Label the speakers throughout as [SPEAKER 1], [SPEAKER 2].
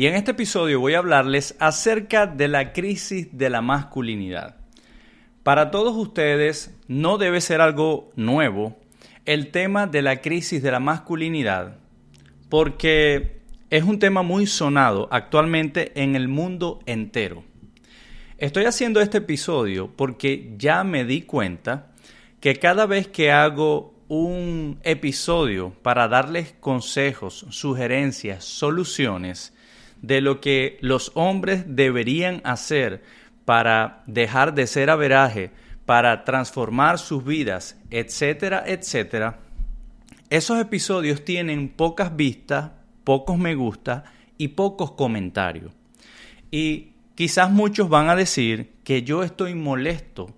[SPEAKER 1] y en este episodio voy a hablarles acerca de la crisis de la masculinidad. Para todos ustedes no debe ser algo nuevo el tema de la crisis de la masculinidad porque es un tema muy sonado actualmente en el mundo entero. Estoy haciendo este episodio porque ya me di cuenta que cada vez que hago un episodio para darles consejos, sugerencias, soluciones de lo que los hombres deberían hacer para dejar de ser averaje, para transformar sus vidas, etcétera, etcétera, esos episodios tienen pocas vistas, pocos me gusta y pocos comentarios. Y quizás muchos van a decir que yo estoy molesto.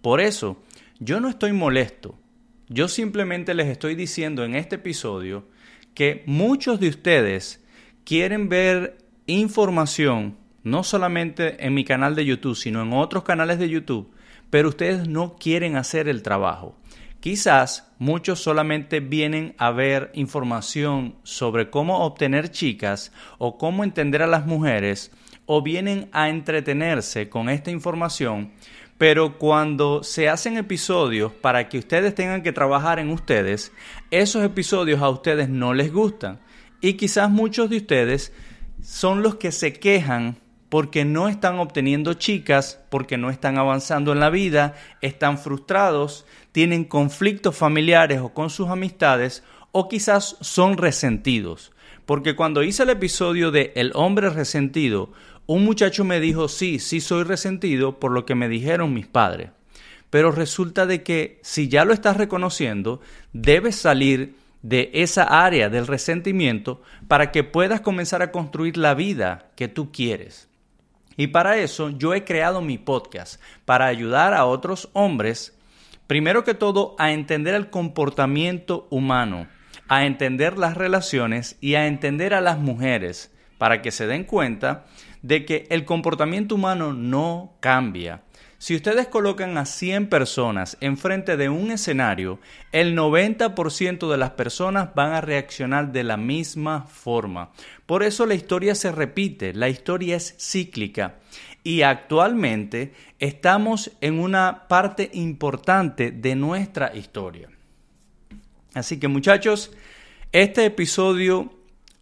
[SPEAKER 1] Por eso, yo no estoy molesto. Yo simplemente les estoy diciendo en este episodio que muchos de ustedes quieren ver información, no solamente en mi canal de YouTube, sino en otros canales de YouTube, pero ustedes no quieren hacer el trabajo. Quizás muchos solamente vienen a ver información sobre cómo obtener chicas o cómo entender a las mujeres o vienen a entretenerse con esta información, pero cuando se hacen episodios para que ustedes tengan que trabajar en ustedes, esos episodios a ustedes no les gustan. Y quizás muchos de ustedes son los que se quejan porque no están obteniendo chicas, porque no están avanzando en la vida, están frustrados, tienen conflictos familiares o con sus amistades, o quizás son resentidos. Porque cuando hice el episodio de El hombre resentido, un muchacho me dijo, sí, sí soy resentido por lo que me dijeron mis padres. Pero resulta de que si ya lo estás reconociendo, debes salir de esa área del resentimiento para que puedas comenzar a construir la vida que tú quieres. Y para eso yo he creado mi podcast, para ayudar a otros hombres, primero que todo, a entender el comportamiento humano, a entender las relaciones y a entender a las mujeres, para que se den cuenta de que el comportamiento humano no cambia. Si ustedes colocan a 100 personas enfrente de un escenario, el 90% de las personas van a reaccionar de la misma forma. Por eso la historia se repite, la historia es cíclica. Y actualmente estamos en una parte importante de nuestra historia. Así que muchachos, este episodio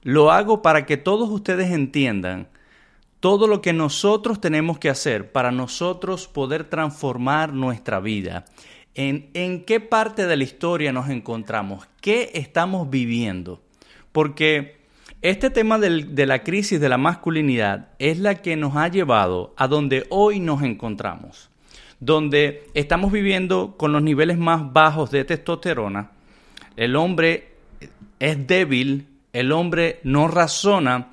[SPEAKER 1] lo hago para que todos ustedes entiendan todo lo que nosotros tenemos que hacer para nosotros poder transformar nuestra vida. En, qué parte de la historia nos encontramos, qué estamos viviendo. Porque este tema de la crisis de la masculinidad es la que nos ha llevado a donde hoy nos encontramos, donde estamos viviendo con los niveles más bajos de testosterona, el hombre es débil, el hombre no razona,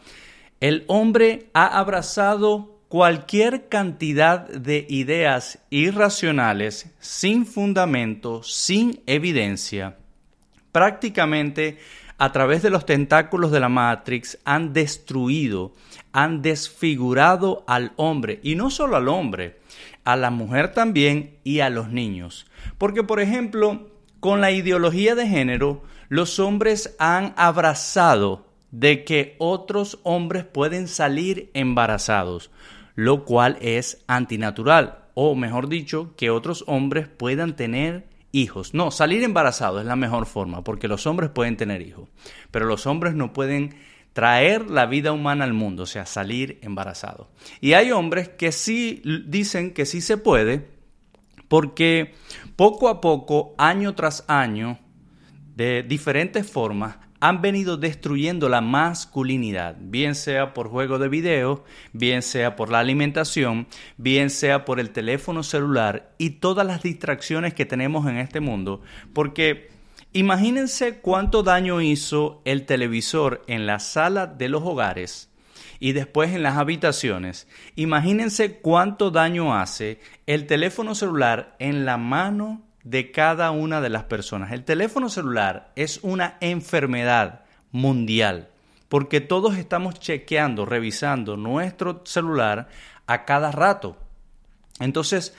[SPEAKER 1] el hombre ha abrazado cualquier cantidad de ideas irracionales, sin fundamento, sin evidencia. Prácticamente a través de los tentáculos de la Matrix han destruido, han desfigurado al hombre, y no solo al hombre, a la mujer también y a los niños. Porque, por ejemplo, con la ideología de género, los hombres han abrazado de que otros hombres pueden salir embarazados, lo cual es antinatural, o mejor dicho, que otros hombres puedan tener hijos. No, salir embarazados es la mejor forma, porque los hombres pueden tener hijos, pero los hombres no pueden traer la vida humana al mundo, o sea, salir embarazado. Y hay hombres que sí dicen que sí se puede, porque poco a poco, año tras año, de diferentes formas, han venido destruyendo la masculinidad, bien sea por juego de video, bien sea por la alimentación, bien sea por el teléfono celular y todas las distracciones que tenemos en este mundo, porque imagínense cuánto daño hizo el televisor en la sala de los hogares y después en las habitaciones. Imagínense cuánto daño hace el teléfono celular en la mano de cada una de las personas. El teléfono celular es una enfermedad mundial porque todos estamos chequeando, revisando nuestro celular a cada rato. Entonces,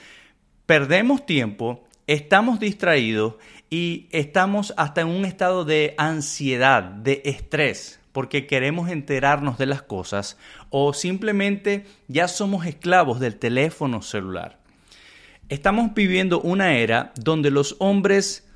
[SPEAKER 1] perdemos tiempo, estamos distraídos y estamos hasta en un estado de ansiedad, de estrés, porque queremos enterarnos de las cosas o simplemente ya somos esclavos del teléfono celular estamos viviendo una era donde los hombres,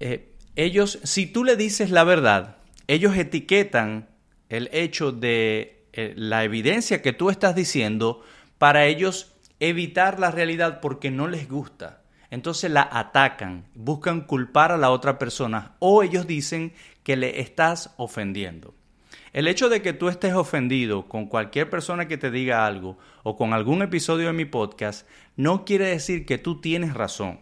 [SPEAKER 1] eh, ellos, si tú le dices la verdad, ellos etiquetan el hecho de eh, la evidencia que tú estás diciendo para ellos evitar la realidad porque no les gusta. Entonces la atacan, buscan culpar a la otra persona o ellos dicen que le estás ofendiendo. El hecho de que tú estés ofendido con cualquier persona que te diga algo o con algún episodio de mi podcast no quiere decir que tú tienes razón.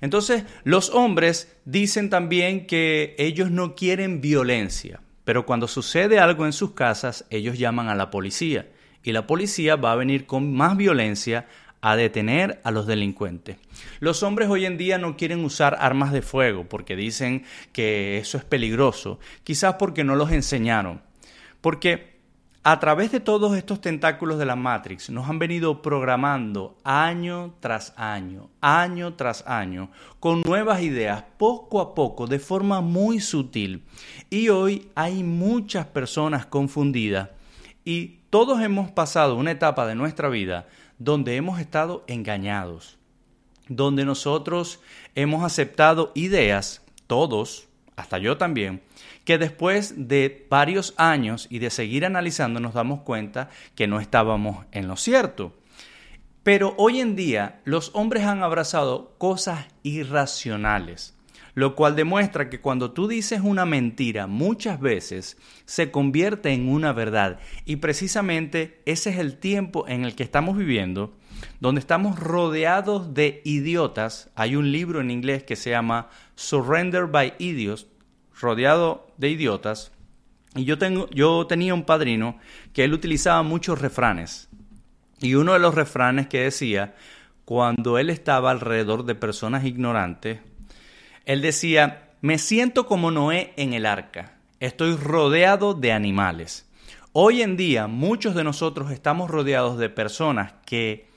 [SPEAKER 1] Entonces, los hombres dicen también que ellos no quieren violencia, pero cuando sucede algo en sus casas, ellos llaman a la policía y la policía va a venir con más violencia a detener a los delincuentes. Los hombres hoy en día no quieren usar armas de fuego porque dicen que eso es peligroso, quizás porque no los enseñaron. Porque a través de todos estos tentáculos de la Matrix nos han venido programando año tras año, año tras año, con nuevas ideas, poco a poco, de forma muy sutil. Y hoy hay muchas personas confundidas y todos hemos pasado una etapa de nuestra vida donde hemos estado engañados, donde nosotros hemos aceptado ideas, todos, hasta yo también, que después de varios años y de seguir analizando nos damos cuenta que no estábamos en lo cierto. Pero hoy en día los hombres han abrazado cosas irracionales lo cual demuestra que cuando tú dices una mentira muchas veces se convierte en una verdad. Y precisamente ese es el tiempo en el que estamos viviendo, donde estamos rodeados de idiotas. Hay un libro en inglés que se llama Surrender by Idiots, rodeado de idiotas. Y yo, tengo, yo tenía un padrino que él utilizaba muchos refranes. Y uno de los refranes que decía, cuando él estaba alrededor de personas ignorantes, él decía, me siento como Noé en el arca, estoy rodeado de animales. Hoy en día muchos de nosotros estamos rodeados de personas que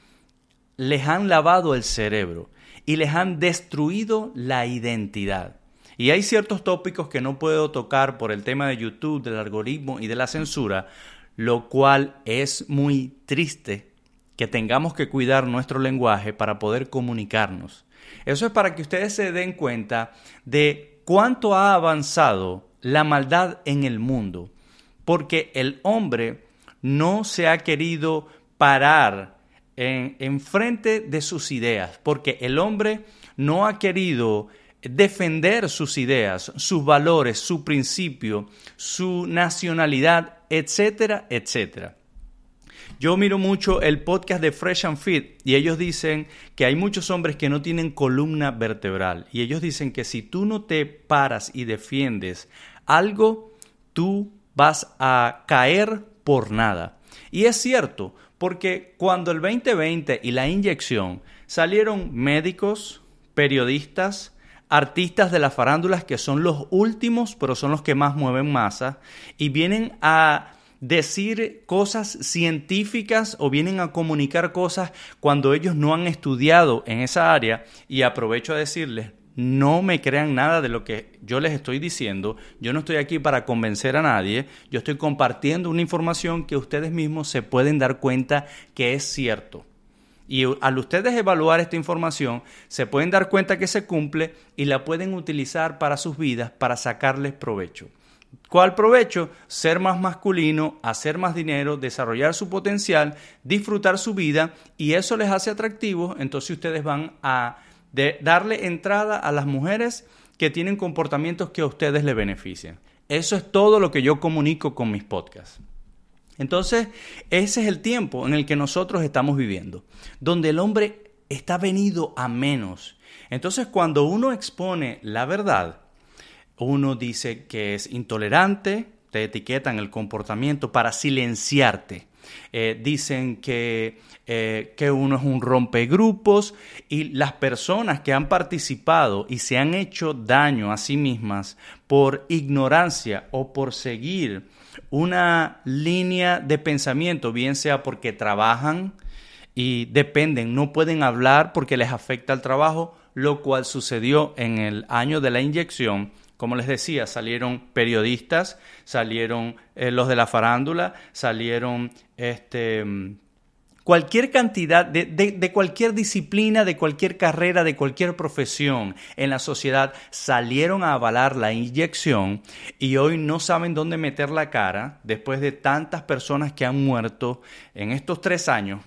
[SPEAKER 1] les han lavado el cerebro y les han destruido la identidad. Y hay ciertos tópicos que no puedo tocar por el tema de YouTube, del algoritmo y de la censura, lo cual es muy triste que tengamos que cuidar nuestro lenguaje para poder comunicarnos. Eso es para que ustedes se den cuenta de cuánto ha avanzado la maldad en el mundo, porque el hombre no se ha querido parar en, frente de sus ideas, porque el hombre no ha querido defender sus ideas, sus valores, su principio, su nacionalidad, etcétera, etcétera. Yo miro mucho el podcast de Fresh and Fit y ellos dicen que hay muchos hombres que no tienen columna vertebral y ellos dicen que si tú no te paras y defiendes algo, tú vas a caer por nada. Y es cierto, porque cuando el 2020 y la inyección salieron médicos, periodistas, artistas de las farándulas que son los últimos, pero son los que más mueven masa, y vienen a decir cosas científicas o vienen a comunicar cosas cuando ellos no han estudiado en esa área y aprovecho a decirles, no me crean nada de lo que yo les estoy diciendo. Yo no estoy aquí para convencer a nadie. Yo estoy compartiendo una información que ustedes mismos se pueden dar cuenta que es cierto. Y al ustedes evaluar esta información, se pueden dar cuenta que se cumple y la pueden utilizar para sus vidas, para sacarles provecho. ¿Cuál provecho? Ser más masculino, hacer más dinero, desarrollar su potencial, disfrutar su vida y eso les hace atractivos, entonces ustedes van a darle entrada a las mujeres que tienen comportamientos que a ustedes les benefician. Eso es todo lo que yo comunico con mis podcasts. Entonces, ese es el tiempo en el que nosotros estamos viviendo, donde el hombre está venido a menos. Entonces, cuando uno expone la verdad, uno dice que es intolerante, te etiquetan el comportamiento para silenciarte. Eh, dicen que, eh, que uno es un rompegrupos y las personas que han participado y se han hecho daño a sí mismas por ignorancia o por seguir una línea de pensamiento, bien sea porque trabajan y dependen, no pueden hablar porque les afecta el trabajo, lo cual sucedió en el año de la inyección como les decía, salieron periodistas, salieron eh, los de la farándula, salieron este, cualquier cantidad de, de, cualquier disciplina, de cualquier carrera, de cualquier profesión en la sociedad salieron a avalar la inyección y hoy no saben dónde meter la cara después de tantas personas que han muerto en estos tres años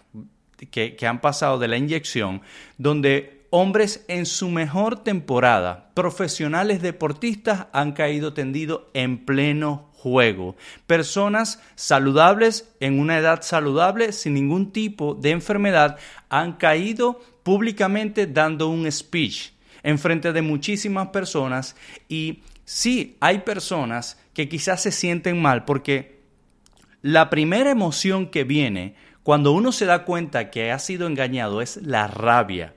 [SPEAKER 1] que, que han pasado de la inyección, donde hombres en su mejor temporada, profesionales deportistas, han caído tendido en pleno juego. Personas saludables en una edad saludable, sin ningún tipo de enfermedad, han caído públicamente dando un speech en frente de muchísimas personas y sí, hay personas que quizás se sienten mal porque la primera emoción que viene cuando uno se da cuenta que ha sido engañado es la rabia.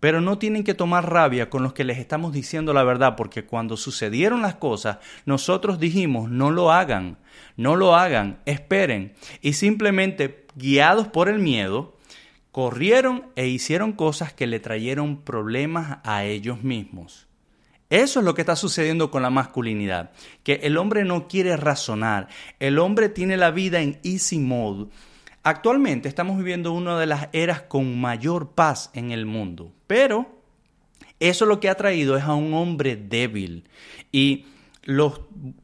[SPEAKER 1] Pero no tienen que tomar rabia con los que les estamos diciendo la verdad, porque cuando sucedieron las cosas, nosotros dijimos, no lo hagan, no lo hagan, esperen. Y simplemente, guiados por el miedo, corrieron e hicieron cosas que le trajeron problemas a ellos mismos. Eso es lo que está sucediendo con la masculinidad, que el hombre no quiere razonar, el hombre tiene la vida en easy mode Actualmente estamos viviendo una de las eras con mayor paz en el mundo, pero eso lo que ha traído es a un hombre débil y los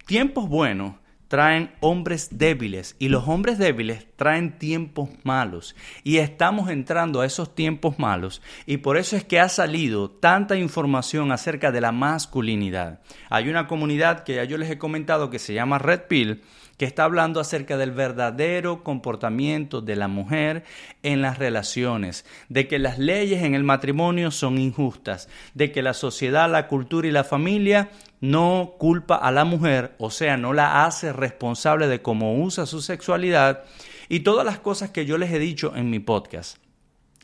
[SPEAKER 1] tiempos buenos traen hombres débiles y los hombres débiles traen tiempos malos y estamos entrando a esos tiempos malos y por eso es que ha salido tanta información acerca de la masculinidad. Hay una comunidad que ya yo les he comentado que se llama Red Pill que está hablando acerca del verdadero comportamiento de la mujer en las relaciones, de que las leyes en el matrimonio son injustas, de que la sociedad, la cultura y la familia no culpa a la mujer, o sea, no la hace responsable de cómo usa su sexualidad y todas las cosas que yo les he dicho en mi podcast.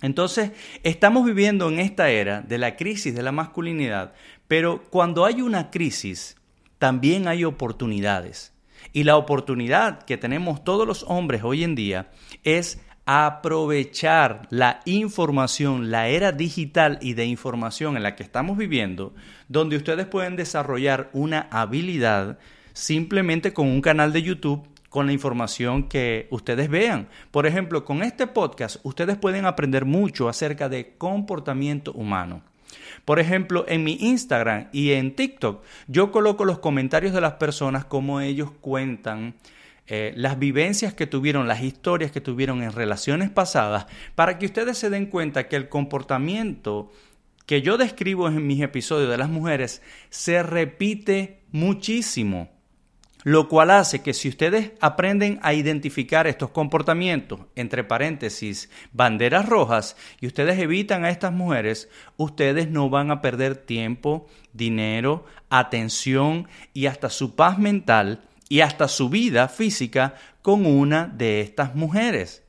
[SPEAKER 1] Entonces, estamos viviendo en esta era de la crisis de la masculinidad, pero cuando hay una crisis, también hay oportunidades. Y la oportunidad que tenemos todos los hombres hoy en día es aprovechar la información, la era digital y de información en la que estamos viviendo, donde ustedes pueden desarrollar una habilidad simplemente con un canal de YouTube con la información que ustedes vean. Por ejemplo, con este podcast ustedes pueden aprender mucho acerca de comportamiento humano. Por ejemplo, en mi Instagram y en TikTok, yo coloco los comentarios de las personas como ellos cuentan eh, las vivencias que tuvieron, las historias que tuvieron en relaciones pasadas, para que ustedes se den cuenta que el comportamiento que yo describo en mis episodios de las mujeres se repite muchísimo lo cual hace que si ustedes aprenden a identificar estos comportamientos, entre paréntesis, banderas rojas, y ustedes evitan a estas mujeres, ustedes no van a perder tiempo, dinero, atención y hasta su paz mental y hasta su vida física con una de estas mujeres.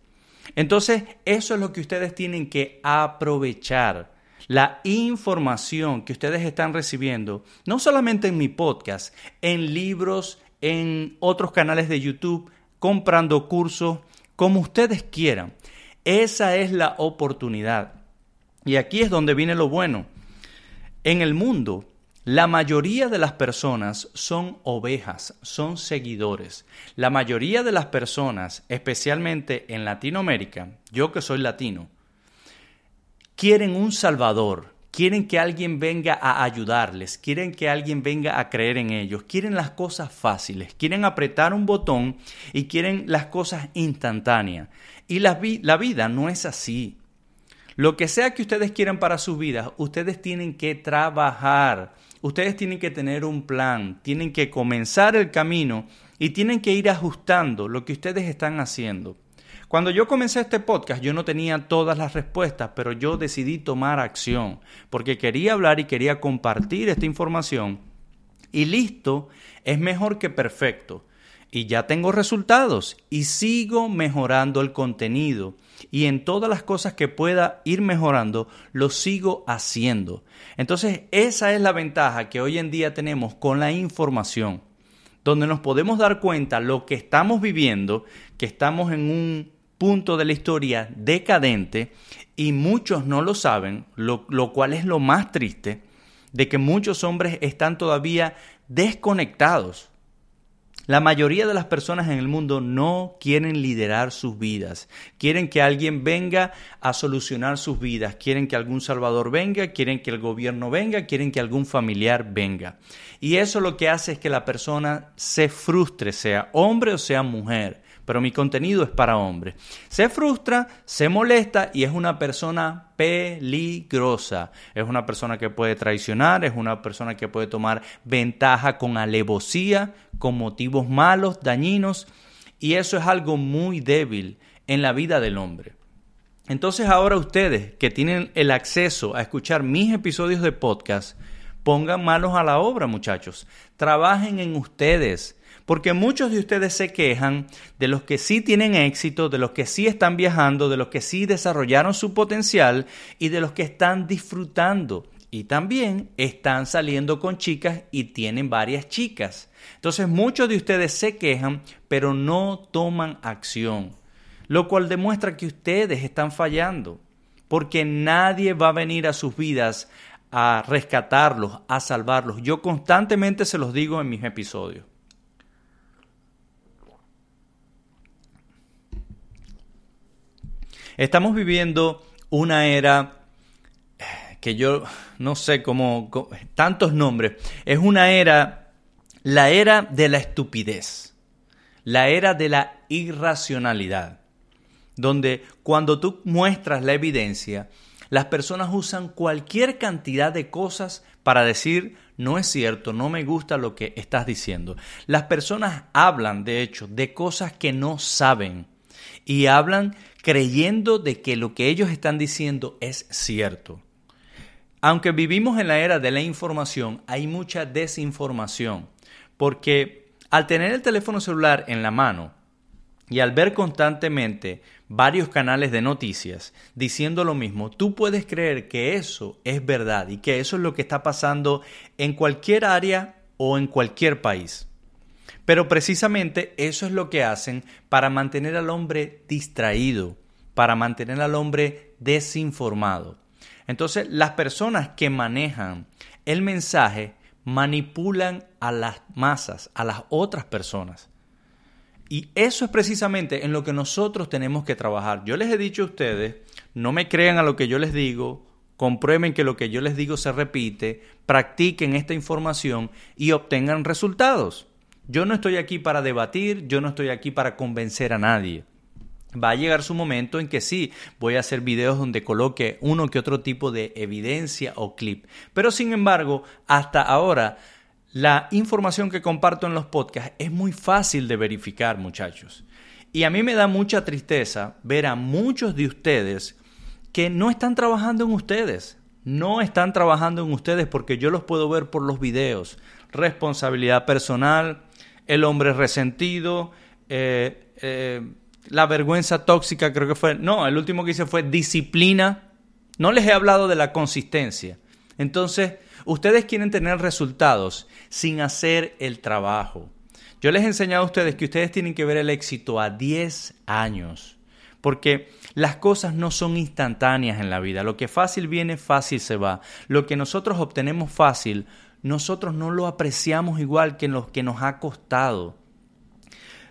[SPEAKER 1] Entonces, eso es lo que ustedes tienen que aprovechar. La información que ustedes están recibiendo, no solamente en mi podcast, en libros, en otros canales de YouTube, comprando cursos, como ustedes quieran. Esa es la oportunidad. Y aquí es donde viene lo bueno. En el mundo, la mayoría de las personas son ovejas, son seguidores. La mayoría de las personas, especialmente en Latinoamérica, yo que soy latino, quieren un salvador, quieren que alguien venga a ayudarles, quieren que alguien venga a creer en ellos, quieren las cosas fáciles, quieren apretar un botón y quieren las cosas instantáneas. Y la, la vida no es así. Lo que sea que ustedes quieran para sus vidas, ustedes tienen que trabajar, ustedes tienen que tener un plan, tienen que comenzar el camino y tienen que ir ajustando lo que ustedes están haciendo. Cuando yo comencé este podcast yo no tenía todas las respuestas, pero yo decidí tomar acción porque quería hablar y quería compartir esta información. Y listo, es mejor que perfecto. Y ya tengo resultados y sigo mejorando el contenido y en todas las cosas que pueda ir mejorando, lo sigo haciendo. Entonces, esa es la ventaja que hoy en día tenemos con la información, donde nos podemos dar cuenta lo que estamos viviendo, que estamos en un punto de la historia decadente y muchos no lo saben, lo, lo cual es lo más triste, de que muchos hombres están todavía desconectados. La mayoría de las personas en el mundo no quieren liderar sus vidas, quieren que alguien venga a solucionar sus vidas, quieren que algún salvador venga, quieren que el gobierno venga, quieren que algún familiar venga. Y eso lo que hace es que la persona se frustre, sea hombre o sea mujer pero mi contenido es para hombres. Se frustra, se molesta y es una persona peligrosa. Es una persona que puede traicionar, es una persona que puede tomar ventaja con alevosía, con motivos malos, dañinos, y eso es algo muy débil en la vida del hombre. Entonces ahora ustedes que tienen el acceso a escuchar mis episodios de podcast, pongan manos a la obra, muchachos. Trabajen en ustedes porque muchos de ustedes se quejan de los que sí tienen éxito, de los que sí están viajando, de los que sí desarrollaron su potencial y de los que están disfrutando. Y también están saliendo con chicas y tienen varias chicas. Entonces muchos de ustedes se quejan, pero no toman acción. Lo cual demuestra que ustedes están fallando. Porque nadie va a venir a sus vidas a rescatarlos, a salvarlos. Yo constantemente se los digo en mis episodios. Estamos viviendo una era que yo no sé cómo, tantos nombres. Es una era, la era de la estupidez, la era de la irracionalidad, donde cuando tú muestras la evidencia, las personas usan cualquier cantidad de cosas para decir no es cierto, no me gusta lo que estás diciendo. Las personas hablan, de hecho, de cosas que no saben y hablan creyendo de que lo que ellos están diciendo es cierto. Aunque vivimos en la era de la información, hay mucha desinformación, porque al tener el teléfono celular en la mano y al ver constantemente varios canales de noticias diciendo lo mismo, tú puedes creer que eso es verdad y que eso es lo que está pasando en cualquier área o en cualquier país. Pero precisamente eso es lo que hacen para mantener al hombre distraído, para mantener al hombre desinformado. Entonces, las personas que manejan el mensaje manipulan a las masas, a las otras personas. Y eso es precisamente en lo que nosotros tenemos que trabajar. Yo les he dicho a ustedes, no me crean a lo que yo les digo, comprueben que lo que yo les digo se repite, practiquen esta información y obtengan resultados. Yo no estoy aquí para debatir, yo no estoy aquí para convencer a nadie. Va a llegar su momento en que sí, voy a hacer videos donde coloque uno que otro tipo de evidencia o clip. Pero sin embargo, hasta ahora, la información que comparto en los podcasts es muy fácil de verificar, muchachos. Y a mí me da mucha tristeza ver a muchos de ustedes que no están trabajando en ustedes. No están trabajando en ustedes porque yo los puedo ver por los videos. Responsabilidad personal, el hombre resentido, eh, eh, la vergüenza tóxica, creo que fue. No, el último que hice fue disciplina. No les he hablado de la consistencia. Entonces, ustedes quieren tener resultados sin hacer el trabajo. Yo les he enseñado a ustedes que ustedes tienen que ver el éxito a 10 años, porque las cosas no son instantáneas en la vida. Lo que fácil viene, fácil se va. Lo que nosotros obtenemos fácil, nosotros no lo apreciamos igual que lo que nos ha costado.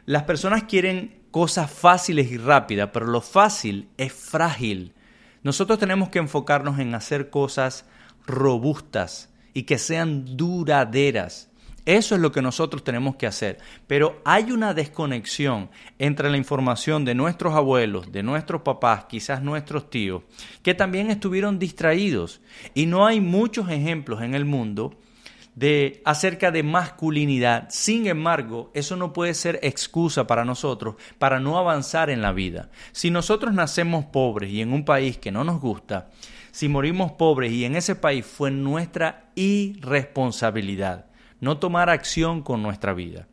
[SPEAKER 1] Las personas quieren cosas fáciles y rápidas, pero lo fácil es frágil. Nosotros tenemos que enfocarnos en hacer cosas robustas y que sean duraderas. Eso es lo que nosotros tenemos que hacer. Pero hay una desconexión entre la información de nuestros abuelos, de nuestros papás, quizás nuestros tíos, que también estuvieron distraídos. Y no hay muchos ejemplos en el mundo de acerca de masculinidad. Sin embargo, eso no puede ser excusa para nosotros para no avanzar en la vida. Si nosotros nacemos pobres y en un país que no nos gusta, si morimos pobres y en ese país fue nuestra irresponsabilidad no tomar acción con nuestra vida.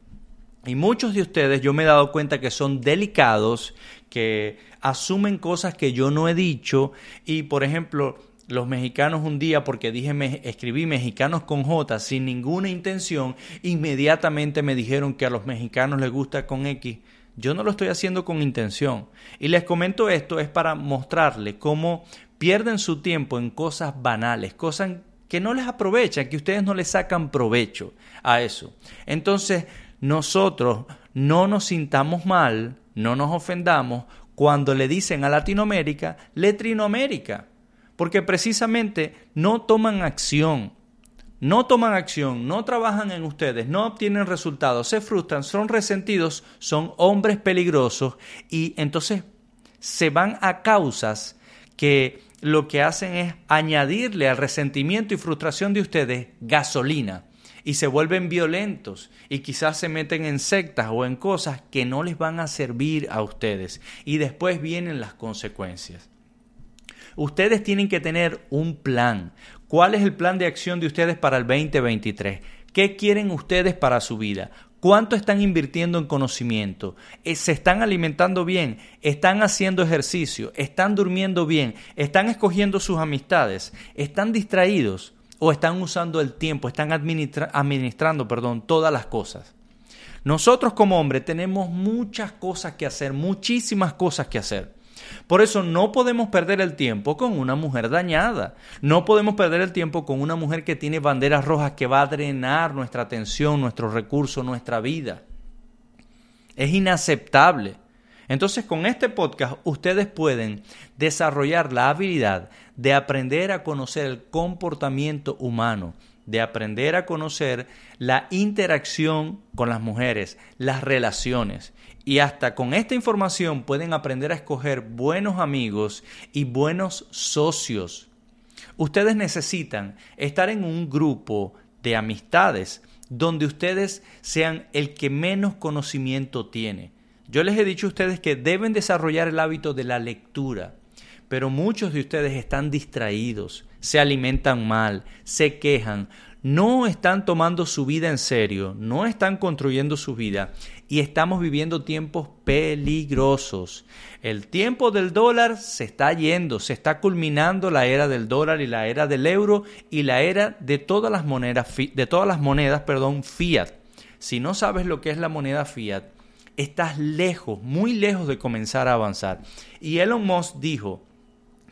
[SPEAKER 1] Y muchos de ustedes yo me he dado cuenta que son delicados, que asumen cosas que yo no he dicho y por ejemplo los mexicanos un día, porque dije, me, escribí mexicanos con J sin ninguna intención, inmediatamente me dijeron que a los mexicanos les gusta con X. Yo no lo estoy haciendo con intención. Y les comento esto es para mostrarles cómo pierden su tiempo en cosas banales, cosas que no les aprovechan, que ustedes no les sacan provecho a eso. Entonces, nosotros no nos sintamos mal, no nos ofendamos cuando le dicen a Latinoamérica, Letrinoamérica porque precisamente no toman acción, no toman acción, no trabajan en ustedes, no obtienen resultados, se frustran, son resentidos, son hombres peligrosos y entonces se van a causas que lo que hacen es añadirle al resentimiento y frustración de ustedes gasolina y se vuelven violentos y quizás se meten en sectas o en cosas que no les van a servir a ustedes y después vienen las consecuencias. Ustedes tienen que tener un plan. ¿Cuál es el plan de acción de ustedes para el 2023? ¿Qué quieren ustedes para su vida? ¿Cuánto están invirtiendo en conocimiento? Eh, ¿Se están alimentando bien? ¿Están haciendo ejercicio? ¿Están durmiendo bien? ¿Están escogiendo sus amistades? ¿Están distraídos? ¿O están usando el tiempo? ¿Están administrando perdón, todas las cosas? Nosotros como hombres tenemos muchas cosas que hacer, muchísimas cosas que hacer. Por eso no podemos perder el tiempo con una mujer dañada. No podemos perder el tiempo con una mujer que tiene banderas rojas que va a drenar nuestra atención, nuestros recursos, nuestra vida. Es inaceptable. Entonces con este podcast ustedes pueden desarrollar la habilidad de aprender a conocer el comportamiento humano, de aprender a conocer la interacción con las mujeres, las relaciones. Y hasta con esta información pueden aprender a escoger buenos amigos y buenos socios. Ustedes necesitan estar en un grupo de amistades donde ustedes sean el que menos conocimiento tiene. Yo les he dicho a ustedes que deben desarrollar el hábito de la lectura, pero muchos de ustedes están distraídos, se alimentan mal, se quejan, no están tomando su vida en serio, no están construyendo su vida y estamos viviendo tiempos peligrosos. El tiempo del dólar se está yendo, se está culminando la era del dólar y la era del euro y la era de todas las monedas de todas las monedas, perdón, fiat. Si no sabes lo que es la moneda fiat, estás lejos, muy lejos de comenzar a avanzar. Y Elon Musk dijo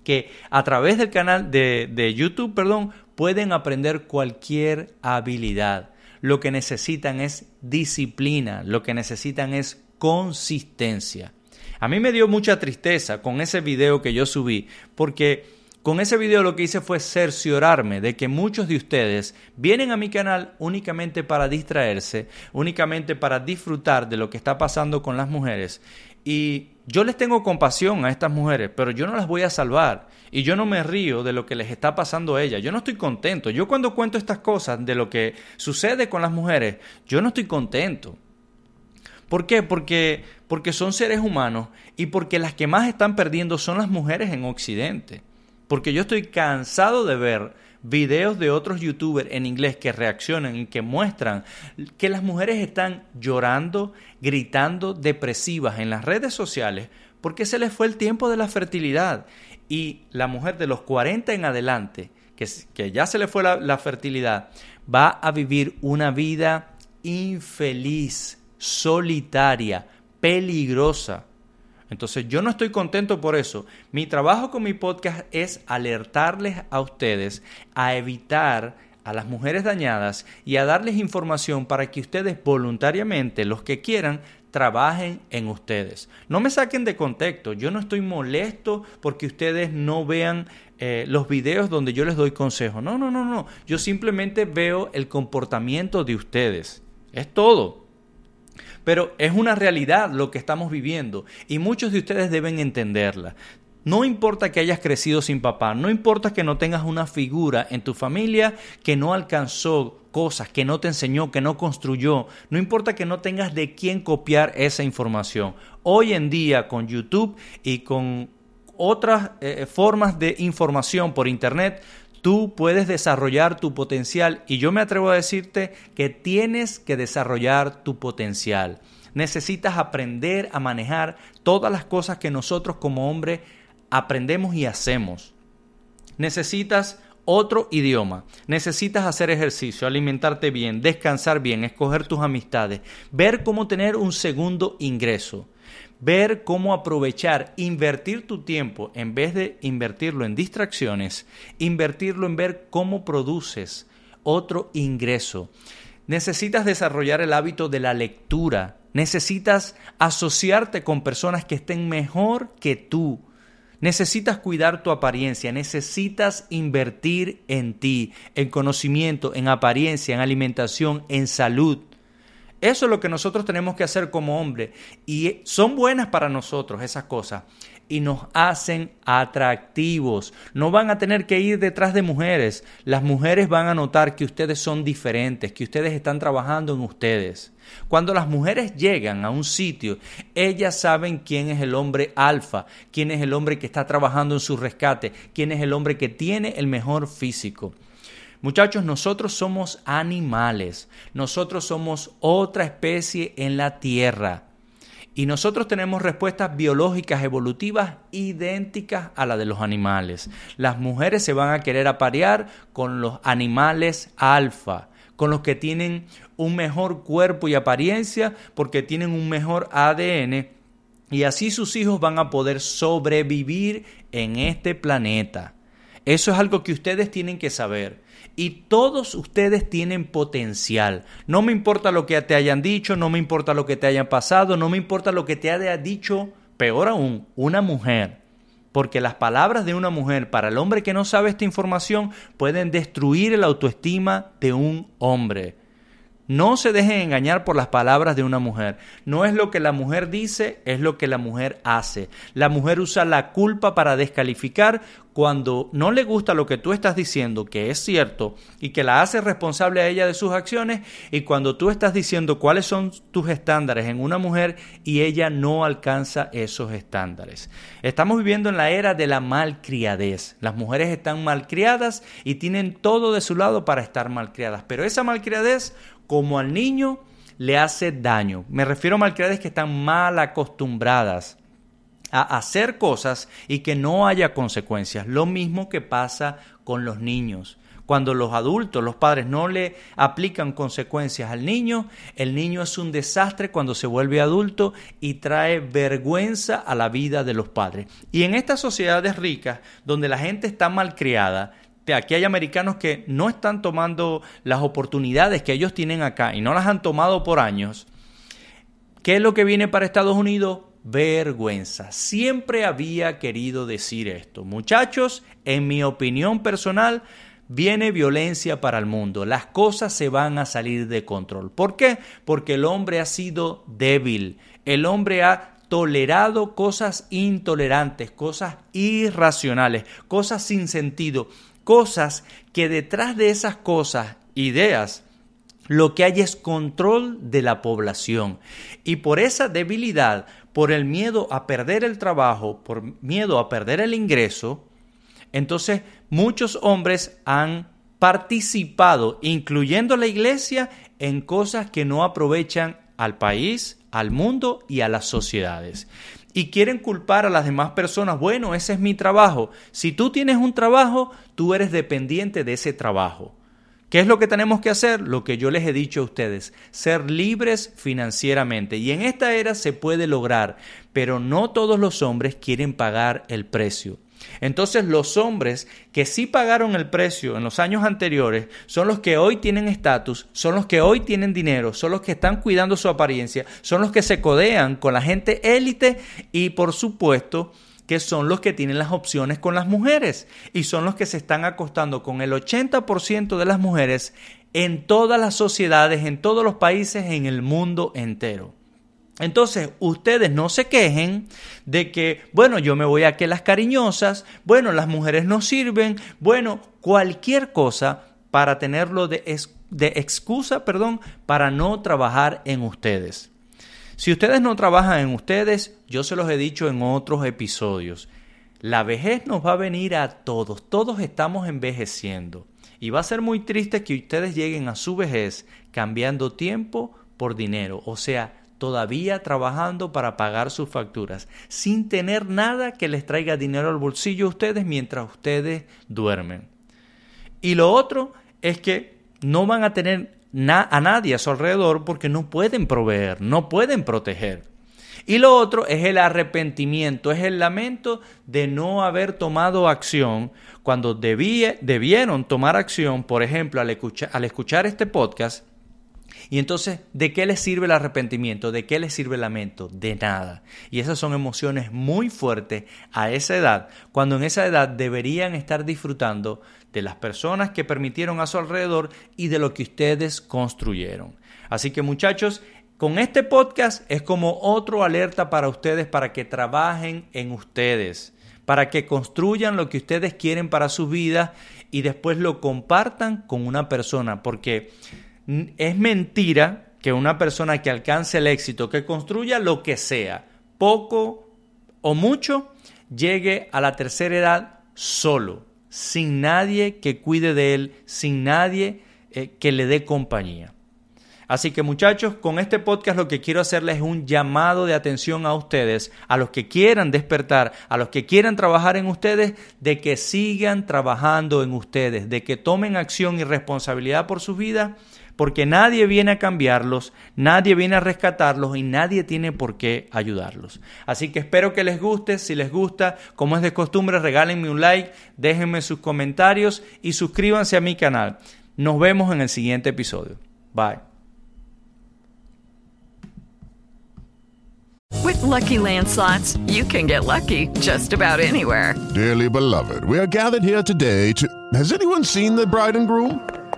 [SPEAKER 1] que a través del canal de, de YouTube, perdón, pueden aprender cualquier habilidad. Lo que necesitan es disciplina, lo que necesitan es consistencia. A mí me dio mucha tristeza con ese video que yo subí, porque con ese video lo que hice fue cerciorarme de que muchos de ustedes vienen a mi canal únicamente para distraerse, únicamente para disfrutar de lo que está pasando con las mujeres. Y yo les tengo compasión a estas mujeres, pero yo no las voy a salvar. Y yo no me río de lo que les está pasando a ellas. Yo no estoy contento. Yo cuando cuento estas cosas de lo que sucede con las mujeres, yo no estoy contento. ¿Por qué? Porque, porque son seres humanos y porque las que más están perdiendo son las mujeres en Occidente. Porque yo estoy cansado de ver videos de otros youtubers en inglés que reaccionan y que muestran que las mujeres están llorando, gritando, depresivas en las redes sociales porque se les fue el tiempo de la fertilidad. Y la mujer de los 40 en adelante, que, que ya se le fue la, la fertilidad, va a vivir una vida infeliz, solitaria, peligrosa. Entonces yo no estoy contento por eso. Mi trabajo con mi podcast es alertarles a ustedes a evitar a las mujeres dañadas y a darles información para que ustedes voluntariamente, los que quieran, trabajen en ustedes. No me saquen de contexto. Yo no estoy molesto porque ustedes no vean eh, los videos donde yo les doy consejos. No, no, no, no. Yo simplemente veo el comportamiento de ustedes. Es todo. Pero es una realidad lo que estamos viviendo y muchos de ustedes deben entenderla. No importa que hayas crecido sin papá, no importa que no tengas una figura en tu familia que no alcanzó cosas, que no te enseñó, que no construyó, no importa que no tengas de quién copiar esa información. Hoy en día con YouTube y con otras eh, formas de información por Internet, Tú puedes desarrollar tu potencial y yo me atrevo a decirte que tienes que desarrollar tu potencial. Necesitas aprender a manejar todas las cosas que nosotros como hombre aprendemos y hacemos. Necesitas otro idioma. Necesitas hacer ejercicio, alimentarte bien, descansar bien, escoger tus amistades, ver cómo tener un segundo ingreso ver cómo aprovechar, invertir tu tiempo en vez de invertirlo en distracciones, invertirlo en ver cómo produces otro ingreso. Necesitas desarrollar el hábito de la lectura, necesitas asociarte con personas que estén mejor que tú. Necesitas cuidar tu apariencia, necesitas invertir en ti, en conocimiento, en apariencia, en alimentación, en salud. Eso es lo que nosotros tenemos que hacer como hombre. Y son buenas para nosotros esas cosas. Y nos hacen atractivos. No van a tener que ir detrás de mujeres. Las mujeres van a notar que ustedes son diferentes, que ustedes están trabajando en ustedes. Cuando las mujeres llegan a un sitio, ellas saben quién es el hombre alfa, quién es el hombre que está trabajando en su rescate, quién es el hombre que tiene el mejor físico. Muchachos, nosotros somos animales, nosotros somos otra especie en la Tierra. Y nosotros tenemos respuestas biológicas evolutivas idénticas a las de los animales. Las mujeres se van a querer aparear con los animales alfa, con los que tienen un mejor cuerpo y apariencia porque tienen un mejor ADN y así sus hijos van a poder sobrevivir en este planeta. Eso es algo que ustedes tienen que saber. Y todos ustedes tienen potencial. No me importa lo que te hayan dicho, no me importa lo que te hayan pasado, no me importa lo que te haya dicho, peor aún, una mujer. Porque las palabras de una mujer para el hombre que no sabe esta información pueden destruir la autoestima de un hombre. No se dejen engañar por las palabras de una mujer. No es lo que la mujer dice, es lo que la mujer hace. La mujer usa la culpa para descalificar cuando no le gusta lo que tú estás diciendo, que es cierto, y que la hace responsable a ella de sus acciones, y cuando tú estás diciendo cuáles son tus estándares en una mujer y ella no alcanza esos estándares. Estamos viviendo en la era de la malcriadez. Las mujeres están malcriadas y tienen todo de su lado para estar malcriadas, pero esa malcriadez como al niño le hace daño. Me refiero a malcriadas que están mal acostumbradas a hacer cosas y que no haya consecuencias. Lo mismo que pasa con los niños. Cuando los adultos, los padres no le aplican consecuencias al niño, el niño es un desastre cuando se vuelve adulto y trae vergüenza a la vida de los padres. Y en estas sociedades ricas, donde la gente está malcriada, aquí hay americanos que no están tomando las oportunidades que ellos tienen acá y no las han tomado por años. ¿Qué es lo que viene para Estados Unidos? Vergüenza. Siempre había querido decir esto. Muchachos, en mi opinión personal, viene violencia para el mundo. Las cosas se van a salir de control. ¿Por qué? Porque el hombre ha sido débil. El hombre ha tolerado cosas intolerantes, cosas irracionales, cosas sin sentido cosas que detrás de esas cosas, ideas, lo que hay es control de la población. Y por esa debilidad, por el miedo a perder el trabajo, por miedo a perder el ingreso, Entonces, muchos hombres han participado, incluyendo la iglesia, en cosas que no aprovechan al país, al mundo y a las sociedades. Y quieren culpar a las demás personas, bueno, ese es mi trabajo. Si tú tienes un trabajo, tú eres dependiente de ese trabajo. ¿Qué es lo que tenemos que hacer? Lo que yo les he dicho a ustedes, ser libres financieramente. Y en esta era se puede lograr, pero no todos los hombres quieren pagar el precio. Entonces los hombres que sí pagaron el precio en los años anteriores son los que hoy tienen estatus, son los que hoy tienen dinero, son los que están cuidando su apariencia, son los que se codean con la gente élite y por supuesto que son los que tienen las opciones con las mujeres y son los que se están acostando con el 80% de las mujeres en todas las sociedades, en todos los países, en el mundo entero. Entonces, ustedes no se quejen de que, bueno, yo me voy a que las cariñosas, bueno, las mujeres no sirven, bueno, cualquier cosa para tenerlo de, de excusa, perdón, para no trabajar en ustedes. Si ustedes no trabajan en ustedes, yo se los he dicho en otros episodios, la vejez nos va a venir a todos, todos estamos envejeciendo. Y va a ser muy triste que ustedes lleguen a su vejez cambiando tiempo por dinero, o sea, todavía trabajando para pagar sus facturas, sin tener nada que les traiga dinero al bolsillo a ustedes mientras ustedes duermen. Y lo otro es que no van a tener a nadie a su alrededor porque no pueden proveer, no pueden proteger. Y lo otro es el arrepentimiento, es el lamento de no haber tomado acción cuando debieron tomar acción, por ejemplo, al escuchar, al escuchar este podcast. Y entonces, ¿de qué les sirve el arrepentimiento? ¿De qué les sirve el lamento? De nada. Y esas son emociones muy fuertes a esa edad, cuando en esa edad deberían estar disfrutando de las personas que permitieron a su alrededor y de lo que ustedes construyeron. Así que muchachos, con este podcast es como otro alerta para ustedes para que trabajen en ustedes, para que construyan lo que ustedes quieren para su vida y después lo compartan con una persona, porque es mentira que una persona que alcance el éxito, que construya lo que sea, poco o mucho, llegue a la tercera edad solo sin nadie que cuide de él, sin nadie eh, que le dé compañía. Así que muchachos, con este podcast lo que quiero hacerles es un llamado de atención a ustedes, a los que quieran despertar, a los que quieran trabajar en ustedes, de que sigan trabajando en ustedes, de que tomen acción y responsabilidad por su vida porque nadie viene a cambiarlos, nadie viene a rescatarlos y nadie tiene por qué ayudarlos. Así que espero que les guste, si les gusta, como es de costumbre, regálenme un like, déjenme sus comentarios y suscríbanse a mi canal. Nos vemos en el siguiente episodio. Bye.
[SPEAKER 2] With lucky landslots, you can get lucky just about anywhere.
[SPEAKER 3] Dearly beloved, we are gathered here today to. Has anyone seen the bride and groom?